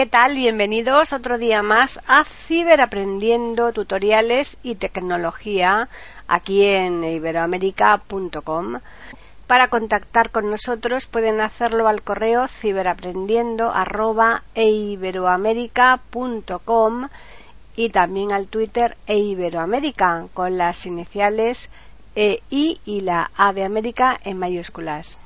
¿Qué tal? Bienvenidos otro día más a Ciberaprendiendo, tutoriales y tecnología aquí en iberoamérica.com. Para contactar con nosotros pueden hacerlo al correo ciberaprendiendo@eiberoamerica.com y también al Twitter eiberoamerica con las iniciales EI y la A de América en mayúsculas.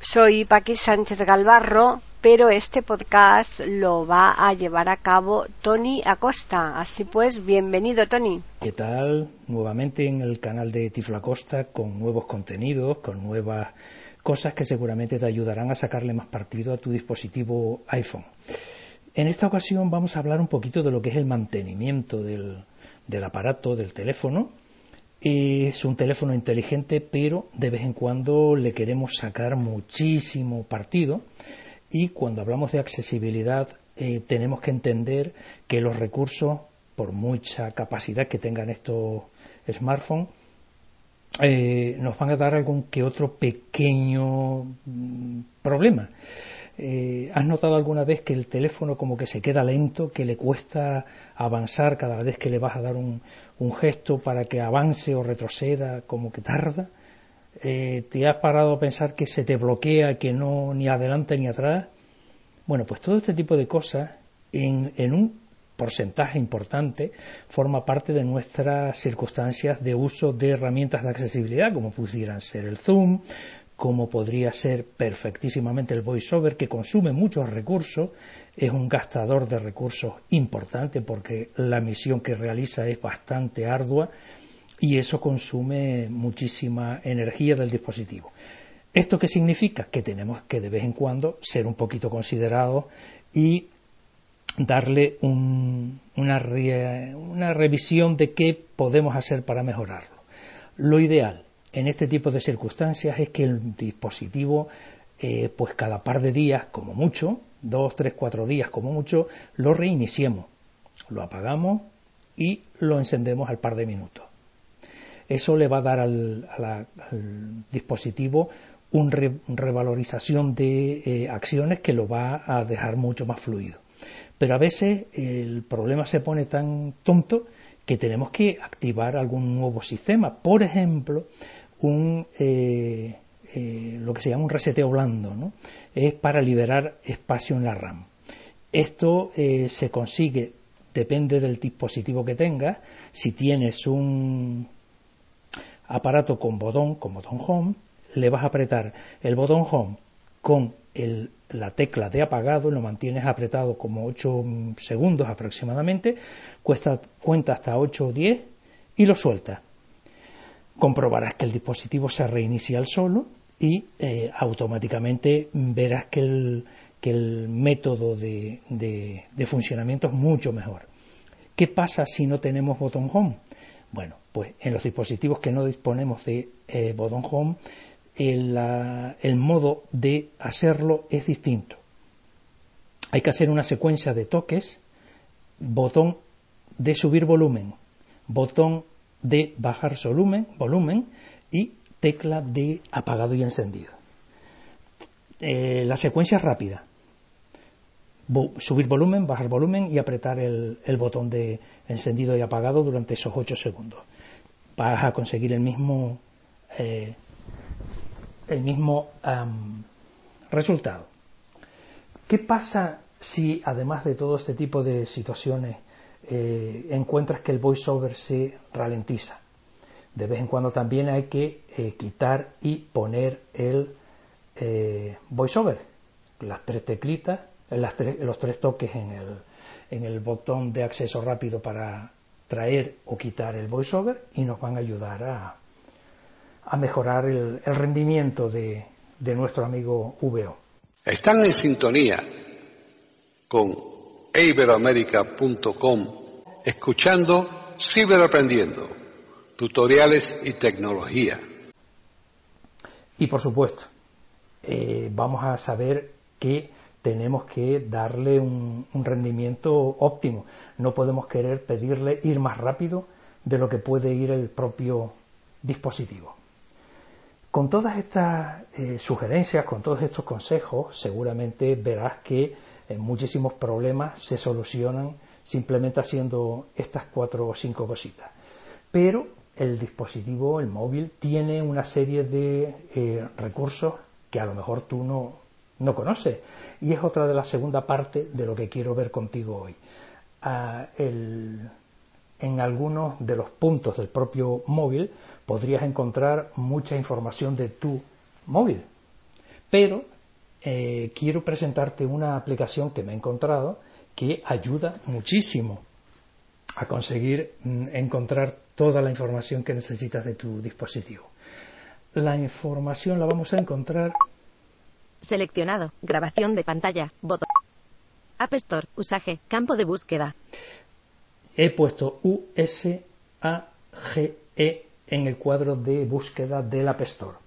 Soy Paqui Sánchez Galvarro, pero este podcast lo va a llevar a cabo Tony Acosta. Así pues, bienvenido Tony. ¿Qué tal? Nuevamente en el canal de Tiflo Acosta con nuevos contenidos, con nuevas cosas que seguramente te ayudarán a sacarle más partido a tu dispositivo iPhone. En esta ocasión vamos a hablar un poquito de lo que es el mantenimiento del, del aparato, del teléfono. Es un teléfono inteligente, pero de vez en cuando le queremos sacar muchísimo partido y cuando hablamos de accesibilidad eh, tenemos que entender que los recursos, por mucha capacidad que tengan estos smartphones, eh, nos van a dar algún que otro pequeño mm, problema. Eh, ¿Has notado alguna vez que el teléfono como que se queda lento, que le cuesta avanzar cada vez que le vas a dar un, un gesto para que avance o retroceda, como que tarda? Eh, te has parado a pensar que se te bloquea, que no ni adelante ni atrás. Bueno, pues todo este tipo de cosas en, en un porcentaje importante forma parte de nuestras circunstancias de uso de herramientas de accesibilidad, como pudieran ser el Zoom, como podría ser perfectísimamente el VoiceOver, que consume muchos recursos, es un gastador de recursos importante porque la misión que realiza es bastante ardua y eso consume muchísima energía del dispositivo. ¿Esto qué significa? Que tenemos que de vez en cuando ser un poquito considerados y darle una, revisión de qué podemos hacer para mejorarlo. Lo ideal en este tipo de circunstancias es que el dispositivo, eh, pues cada par de días, como mucho, dos, tres, cuatro días como mucho, lo reiniciemos, lo apagamos y lo encendemos al par de minutos. Eso le va a dar al, dispositivo una revalorización de eh, acciones que lo va a dejar mucho más fluido. Pero a veces el problema se pone tan tonto que tenemos que activar algún nuevo sistema. Por ejemplo, un, eh, eh, lo que se llama un reseteo blando, ¿no? es para liberar espacio en la RAM. Esto se consigue, depende del dispositivo que tengas. Si tienes un, aparato con botón, con botón home, le vas a apretar el botón home con la tecla de apagado, lo mantienes apretado como 8 segundos aproximadamente, cuenta hasta 8 o 10 y lo sueltas. Comprobarás que el dispositivo se reinicia al solo y eh, automáticamente verás que el, método de, de funcionamiento es mucho mejor. ¿Qué pasa si no tenemos botón home? Bueno, pues en los dispositivos que no disponemos de eh, home, el, modo de hacerlo es distinto. Hay que hacer una secuencia de toques, botón de subir volumen, botón de bajar volumen, volumen y tecla de apagado y encendido. Eh, la secuencia es rápida subir volumen, bajar volumen y apretar el, botón de encendido y apagado durante esos 8 segundos. Vas a conseguir el mismo, eh, el mismo resultado. ¿Qué pasa si, además de todo este tipo de situaciones, eh, encuentras que el voiceover se ralentiza? De vez en cuando también hay que eh, quitar y poner el voiceover, las tres teclitas los tres toques en el, en el botón de acceso rápido para traer o quitar el voiceover y nos van a ayudar a, a mejorar el, el rendimiento de, de, nuestro amigo VO. Están en sintonía con iberoamerica.com escuchando Ciberaprendiendo, tutoriales y tecnología. Y por supuesto, eh, vamos a saber que tenemos que darle un, rendimiento óptimo. No podemos querer pedirle ir más rápido de lo que puede ir el propio dispositivo. Con todas estas eh, sugerencias, con todos estos consejos, seguramente verás que eh, muchísimos problemas se solucionan simplemente haciendo estas cuatro o cinco cositas. Pero el dispositivo, el móvil, tiene una serie de eh, recursos que a lo mejor tú no, no conoces. Y es otra de la segunda parte de lo que quiero ver contigo hoy. Ah, en algunos de los puntos del propio móvil podrías encontrar mucha información de tu móvil. Pero eh, quiero presentarte una aplicación que me he encontrado que ayuda muchísimo a conseguir mm, encontrar toda la información que necesitas de tu dispositivo. La información la vamos a encontrar. Seleccionado. Grabación de pantalla. Botón. App Store. Usaje. Campo de búsqueda. He puesto U-S-A-G-E en el cuadro de búsqueda del App Store.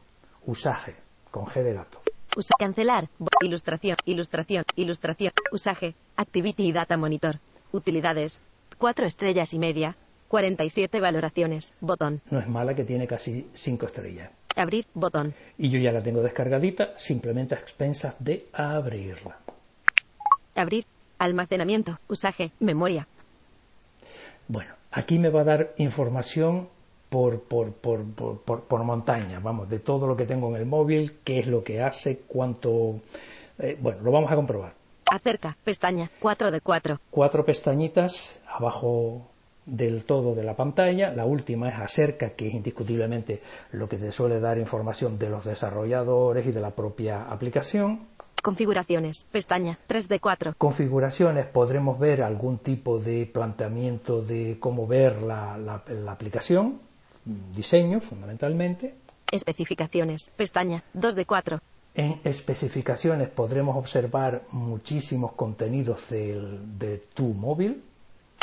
Usaje. Con G de gato. Usa cancelar. Ilustración. Ilustración. Ilustración. Usaje. Activity y Data Monitor. Utilidades. 4 estrellas y media. 47 valoraciones. Botón. No es mala que tiene casi 5 estrellas. Abrir. Botón. Y yo ya la tengo descargadita, simplemente a expensas de abrirla. Abrir. Almacenamiento. Usaje. Memoria. Bueno, aquí me va a dar información por, por, por, por, montaña, vamos, de todo lo que tengo en el móvil, qué es lo que hace, cuánto... Eh, bueno, lo vamos a comprobar. Acerca, pestaña, 4 de 4. Cuatro pestañitas abajo del todo de la pantalla. La última es acerca, que es indiscutiblemente lo que te suele dar información de los desarrolladores y de la propia aplicación. Configuraciones, pestaña 3 de 4. Configuraciones, podremos ver algún tipo de planteamiento de cómo ver la, la aplicación, diseño fundamentalmente. Especificaciones, pestaña 2 de 4. En especificaciones podremos observar muchísimos contenidos de tu móvil,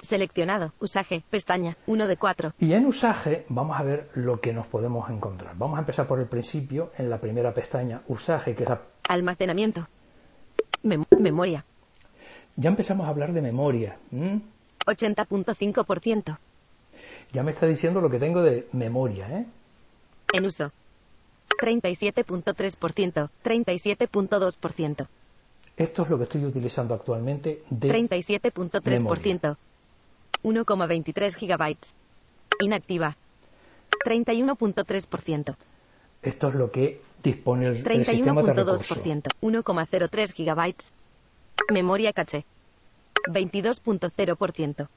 Seleccionado. Usaje. Pestaña. 1 de 4. Y en usaje vamos a ver lo que nos podemos encontrar. Vamos a empezar por el principio, en la primera pestaña. Usaje, que es la... Almacenamiento. memoria. Ya empezamos a hablar de memoria. 80.5%. Ya me está diciendo lo que tengo de memoria, ¿eh? En uso. 37.3%, 37.2%. Esto es lo que estoy utilizando actualmente de 37.3%. 1,23 gigabytes. Inactiva. 31.3%. Esto es lo que dispone el, el sistema de recursos. 1,03 gigabytes. Memoria caché. 22.0%.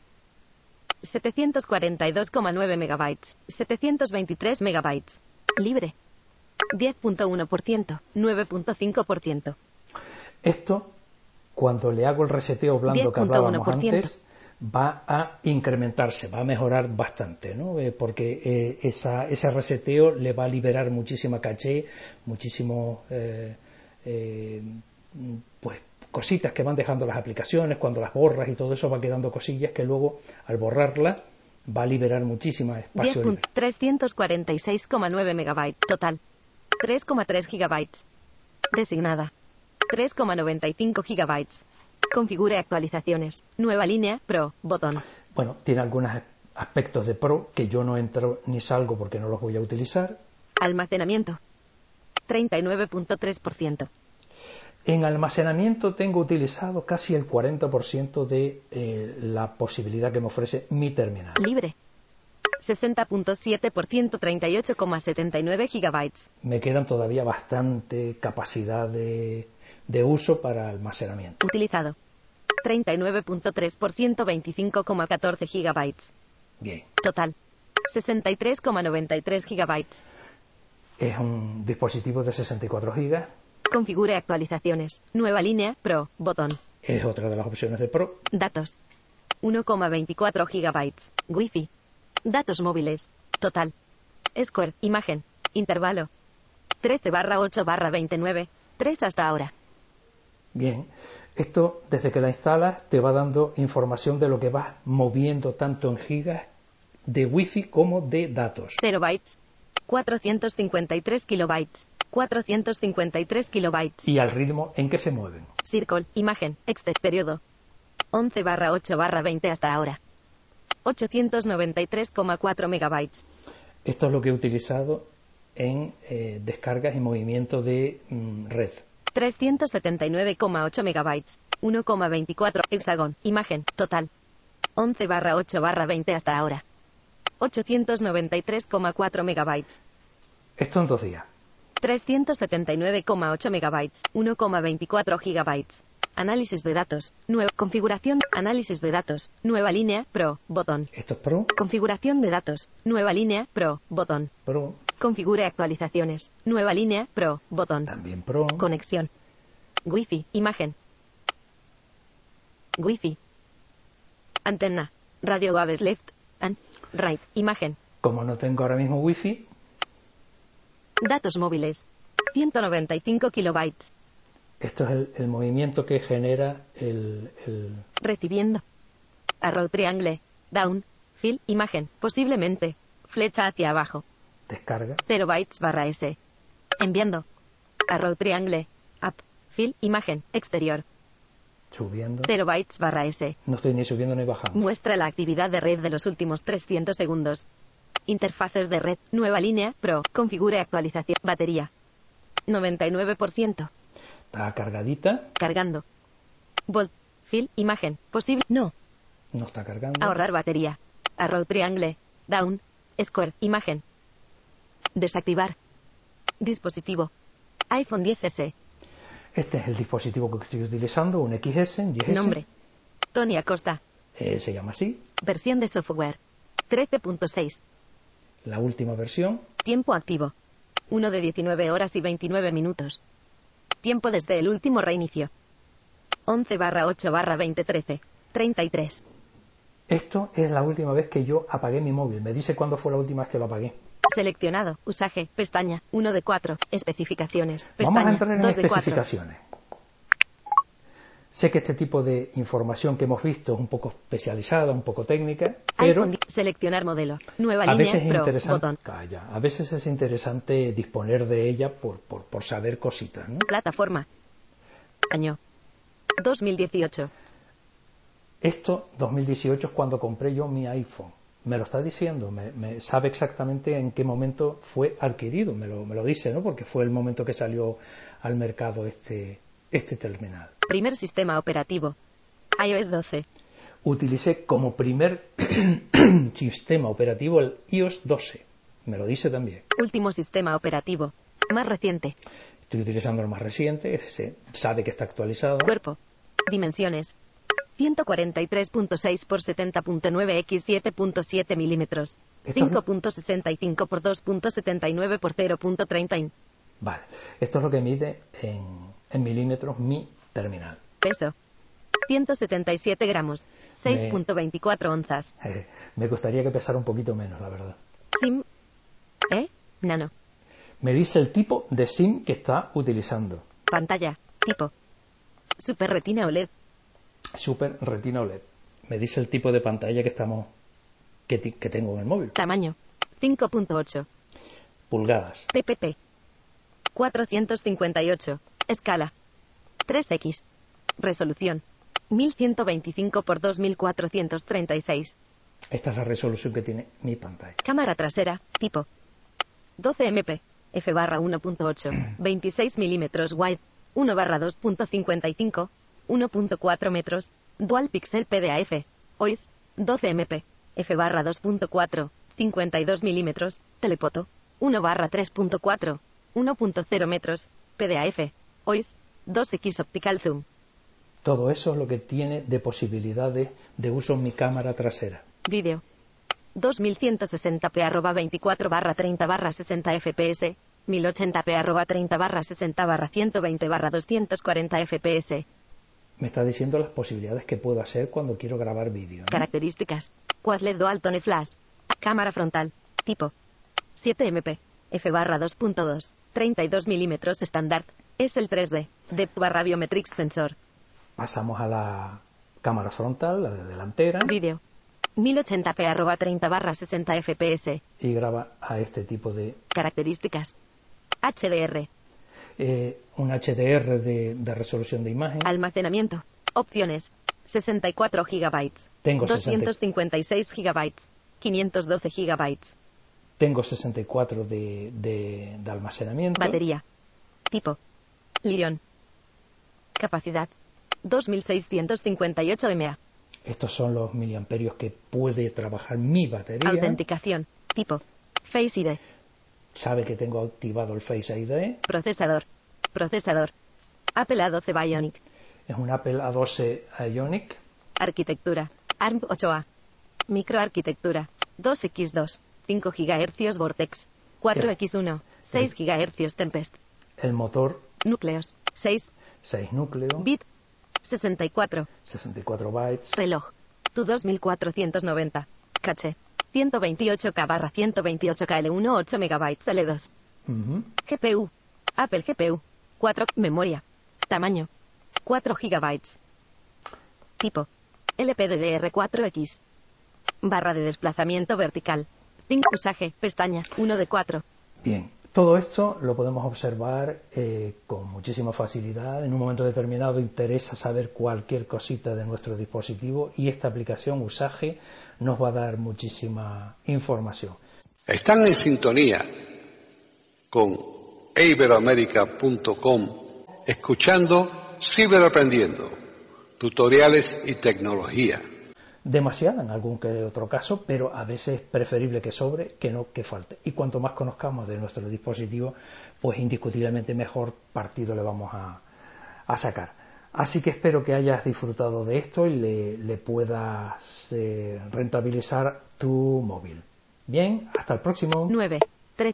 742,9 megabytes. 723 megabytes. Libre. 10.1%. 9.5%. Esto, cuando le hago el reseteo blando que hablábamos antes, va a incrementarse, va a mejorar bastante, ¿no? Eh, porque eh, ese reseteo le va a liberar muchísima caché, muchísimo, eh, pues, cositas que van dejando las aplicaciones, cuando las borras y todo eso va quedando cosillas que luego, al borrarla, va a liberar muchísimo espacio. 346,9 megabytes total. 3,3 gigabytes. Designada. 3,95 gigabytes. Configure actualizaciones. Nueva línea Pro. Botón. Bueno, tiene algunos aspectos de Pro que yo no entro ni salgo porque no los voy a utilizar. Almacenamiento. 39.3%. En almacenamiento tengo utilizado casi el 40% de eh, la posibilidad que me ofrece mi terminal. Libre. 60.7%, 38,79 gigabytes. Me quedan todavía bastante capacidad de de uso para almacenamiento. Utilizado. 39.3%, 25,14 gigabytes. Bien. Total. 63,93 gigabytes. Es un dispositivo de 64 gigas. Configure actualizaciones. Nueva línea Pro. Botón. Es otra de las opciones de Pro. Datos. 1,24 gigabytes. Wi-Fi. Datos móviles. Total. Square. Imagen. Intervalo. 13 barra 8 barra 29. 3 hasta ahora. Bien, esto desde que la instalas te va dando información de lo que vas moviendo tanto en gigas de wifi como de datos. bytes 453 kilobytes. 453 kilobytes. y al ritmo en que se mueven. Circle, imagen, exter, periodo. 11 barra 8 barra 20 hasta ahora. 893,4 megabytes. Esto es lo que he utilizado en eh, descargas y movimiento de mm, red. 379,8 megabytes. 1,24 hexagon, imagen, total. 11 barra 8 barra 20 hasta ahora. 893,4 megabytes. Esto en dos días. 379,8 megabytes, 1,24 gigabytes. Análisis de datos, nueva configuración, análisis de datos, nueva línea, Pro, botón. Esto es Pro, Configuración de datos, nueva línea, Pro, botón. Pro, Configure actualizaciones, nueva línea, Pro, botón. también Pro. Conexión. Wi-Fi, imagen. Wi-Fi. Antena. Radio waves left and right, imagen. Como no tengo ahora mismo Wi-Fi, Datos móviles. 195 kilobytes. esto es el, el movimiento que genera el, el- Recibiendo. Arrow triangle. Down. Fill. Imagen. Posiblemente. Flecha hacia abajo. Descarga. 0 bytes barra S. Enviando. Arrow triangle. Up. Fill. Imagen. Exterior. Subiendo. 0 bytes barra S. No estoy ni subiendo ni bajando. Muestra la actividad de red de los últimos 300 segundos. Interfaces de red. Nueva línea. Pro. Configure actualización. Batería. 99%. Está cargadita, Cargando. Volt. Fill. Imagen. Posible. No. no está cargando. Ahorrar batería. Arrow triangle. Down. Square. Imagen. Desactivar. Dispositivo. iPhone 10S. Este es el dispositivo que estoy utilizando, un XS, un 10S. Nombre. Tony Acosta. Eh, se llama así. Versión de software. 13.6. La última versión, Tiempo activo. 1 de 19 horas y 29 minutos. Tiempo desde el último reinicio. 11 barra 8 barra 2013. 33. Esto es la última vez que yo apagué mi móvil. Me dice cuándo fue la última vez que lo apagué. Seleccionado. Usaje. Pestaña. 1 de 4. Especificaciones. Vamos Pestaña. a entrar en 2 de 4. especificaciones. Sé que este tipo de información que hemos visto es un poco especializada, un poco técnica, pero iPhone seleccionar modelo. Nueva a línea. veces es Pro. interesante. Botón. Calla. a veces es interesante disponer de ella por, por, por saber cositas. ¿no? Plataforma. Año. 2018. Esto, 2018, es cuando compré yo mi iPhone. Me lo está diciendo, me, me sabe exactamente en qué momento fue adquirido, me lo, me lo dice, ¿no? Porque fue el momento que salió al mercado este, este terminal. Primer sistema operativo. iOS 12. Utilicé como primer sistema operativo el iOS 12. Me lo dice también. Último sistema operativo. Más reciente. Estoy utilizando el más reciente, se sabe que está actualizado. Cuerpo. Dimensiones. 143.6 por 70.9 x 7.7 milímetros. Esto es- 5.65 por 2.79 por 0.30. Vale, esto es lo que mide en, en milímetros mi terminal. Peso. 177 gramos. 6.24 onzas. Eh, me gustaría que pesara un poquito menos, la verdad. SIM. ¿Eh? Nano. Me dice el tipo de SIM que está utilizando. Pantalla. Tipo. Super Retina OLED. Super Retina OLED. Me dice el tipo de pantalla que estamos que, que tengo en el móvil. Tamaño. 5.8. Pulgadas. PPP. 458. Escala. 3X. Resolución. 1125 por 2436. Esta es la resolución que tiene mi pantalla. Cámara trasera. Tipo. 12 MP. F barra 1.8. 26 milímetros wide. 1 barra 2.55. 1.4 metros. Dual pixel PDAF. OIS. 12 MP. F barra 2.4. 52 milímetros. Telepoto. 1 barra 3.4. 1.0 metros. PDAF. OIS. 2X optical zoom. Todo eso es lo que tiene de posibilidades de uso en mi cámara trasera. Vídeo. 2160p arroba 24 barra 30 barra 60 fps. 1080p arroba 30 barra 60 barra 120 barra 240 fps. Me está diciendo las posibilidades que puedo hacer cuando quiero grabar vídeo. ¿no? Características. Quad LED Dual Tone Flash. Cámara frontal. Tipo. 7 MP. F barra 2.2. 32 milímetros estándar. Es el 3D. Depth barra Biometrics Sensor. Pasamos a la cámara frontal, la de delantera, Vídeo. 1080p arroba 30 barra 60 fps. y graba a este tipo de... Características. HDR. Eh, un HDR de, de resolución de imagen. Almacenamiento. Opciones. 64 gigabytes. Tengo 60. 256 gigabytes. 512 gigabytes. Tengo 64 de, de, de almacenamiento. Batería. Tipo. Lirion. Capacidad. 2658 mAh. Estos son los miliamperios que puede trabajar mi batería. Autenticación. Tipo. Face ID. Sabe que tengo activado el Face ID. Procesador. Procesador. Apple A12 Bionic. Es un Apple A12 Ionic. Arquitectura. ARM 8A. Microarquitectura. 2X2. 5 GHz Vortex. 4X1. 6 GHz Tempest. El motor, Núcleos. 6. 6 núcleos, Bit. 64. 64 bytes. Reloj. Tu 2490. Caché. 128K barra 128K L1 8 MB L2. Ujú. GPU. Apple GPU. 4. Memoria. Tamaño. 4 GB. Tipo. LPDDR4X. Barra de desplazamiento vertical. 5 usaje. Pestaña. 1 de 4. Bien, todo esto lo podemos observar eh, con muchísima facilidad. En un momento determinado interesa saber cualquier cosita de nuestro dispositivo y esta aplicación Usage nos va a dar muchísima información. Están en sintonía con iberoamerica.com escuchando Ciberaprendiendo, tutoriales y tecnología. Demasiada en algún que otro caso, pero a veces es preferible que sobre que no que falte. Y cuanto más conozcamos de nuestro dispositivo, pues indiscutiblemente mejor partido le vamos a, a sacar. Así que espero que hayas disfrutado de esto y le, le puedas eh, rentabilizar tu móvil. Bien, hasta el próximo. 9. 3.